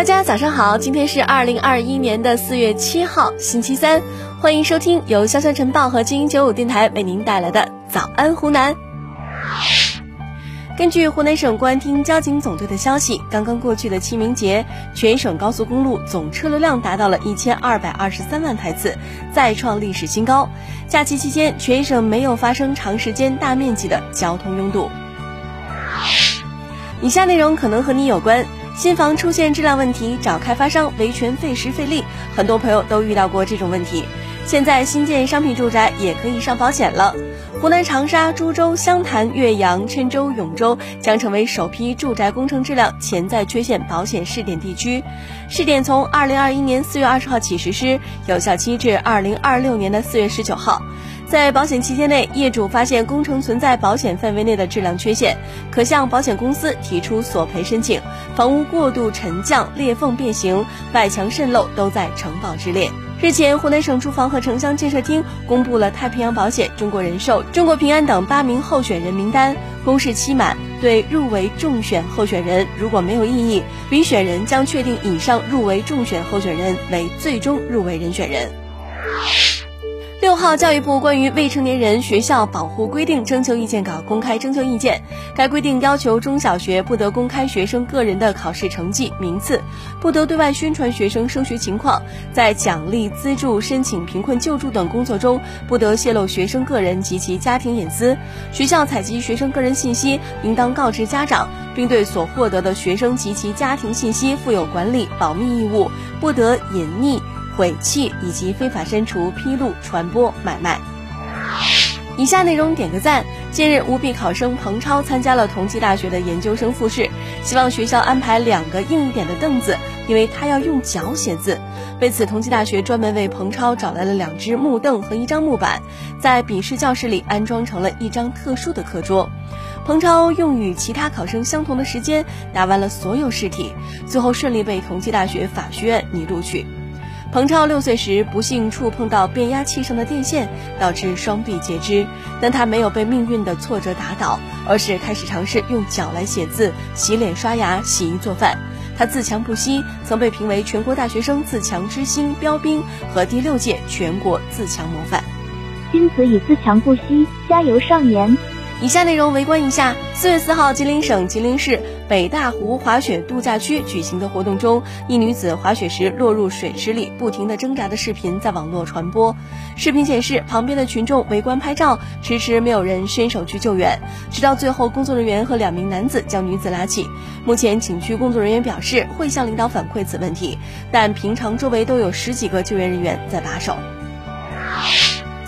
大家早上好，今天是二零二一年的四月七号，星期三，欢迎收听由潇潇晨报和精英九五电台为您带来的早安湖南。根据湖南省公安厅交警总队的消息，刚刚过去的清明节，全省高速公路总车流量达到了一千二百二十三万台次，再创历史新高。假期期间，全省没有发生长时间大面积的交通拥堵。以下内容可能和你有关。新房出现质量问题，找开发商维权费时费力，很多朋友都遇到过这种问题。现在新建商品住宅也可以上保险了。湖南长沙、株洲、湘潭、岳阳、郴州、永州将成为首批住宅工程质量潜在缺陷保险试点地区。试点从二零二一年四月二十号起实施，有效期至二零二六年的四月十九号。在保险期间内，业主发现工程存在保险范围内的质量缺陷，可向保险公司提出索赔申请。房屋过度沉降、裂缝变形、外墙渗漏都在承保之列。日前，湖南省住房和城乡建设厅公布了太平洋保险、中国人寿、中国平安等八名候选人名单，公示期满，对入围中选候选人如果没有异议，比选人将确定以上入围中选候选人为最终入围人选人。六号，教育部关于未成年人学校保护规定征求意见稿公开征求意见。该规定要求中小学不得公开学生个人的考试成绩、名次，不得对外宣传学生升学情况，在奖励、资助、申请贫困救助等工作中，不得泄露学生个人及其家庭隐私。学校采集学生个人信息，应当告知家长，并对所获得的学生及其家庭信息负有管理保密义务，不得隐匿。毁弃以及非法删除、披露、传播、买卖。以下内容点个赞。近日，五笔考生彭超参加了同济大学的研究生复试，希望学校安排两个硬一点的凳子，因为他要用脚写字。为此，同济大学专门为彭超找来了两只木凳和一张木板，在笔试教室里安装成了一张特殊的课桌。彭超用与其他考生相同的时间答完了所有试题，最后顺利被同济大学法学院拟录取。彭超六岁时不幸触碰到变压器上的电线，导致双臂截肢，但他没有被命运的挫折打倒，而是开始尝试用脚来写字、洗脸、刷牙、洗衣、做饭。他自强不息，曾被评为全国大学生自强之星标兵和第六届全国自强模范。君子以自强不息，加油少年。以下内容围观一下：四月四号，吉林省吉林市北大湖滑雪度假区举行的活动中，一女子滑雪时落入水池里，不停地挣扎的视频在网络传播。视频显示，旁边的群众围观拍照，迟迟没有人伸手去救援，直到最后，工作人员和两名男子将女子拉起。目前，景区工作人员表示会向领导反馈此问题，但平常周围都有十几个救援人员在把守。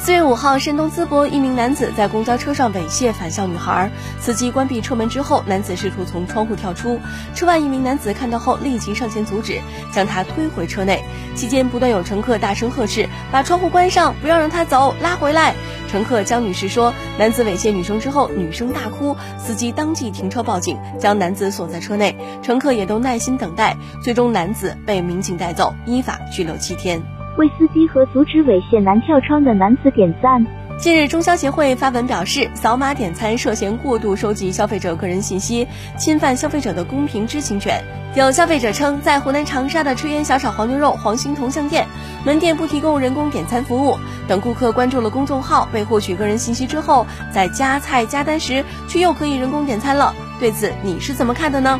四月五号，山东淄博一名男子在公交车上猥亵返校女孩，司机关闭车门之后，男子试图从窗户跳出，车外一名男子看到后立即上前阻止，将他推回车内。期间不断有乘客大声呵斥：“把窗户关上，不要让他走，拉回来。”乘客江女士说，男子猥亵女生之后，女生大哭，司机当即停车报警，将男子锁在车内，乘客也都耐心等待，最终男子被民警带走，依法拘留七天。为司机和阻止猥亵男跳窗的男子点赞。近日，中消协会发文表示，扫码点餐涉嫌过度收集消费者个人信息，侵犯消费者的公平知情权。有消费者称，在湖南长沙的炊烟小炒黄牛肉黄兴同乡店门店不提供人工点餐服务，等顾客关注了公众号被获取个人信息之后，在加菜加单时却又可以人工点餐了。对此，你是怎么看的呢？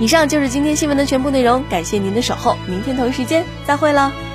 以上就是今天新闻的全部内容，感谢您的守候，明天同一时间再会了。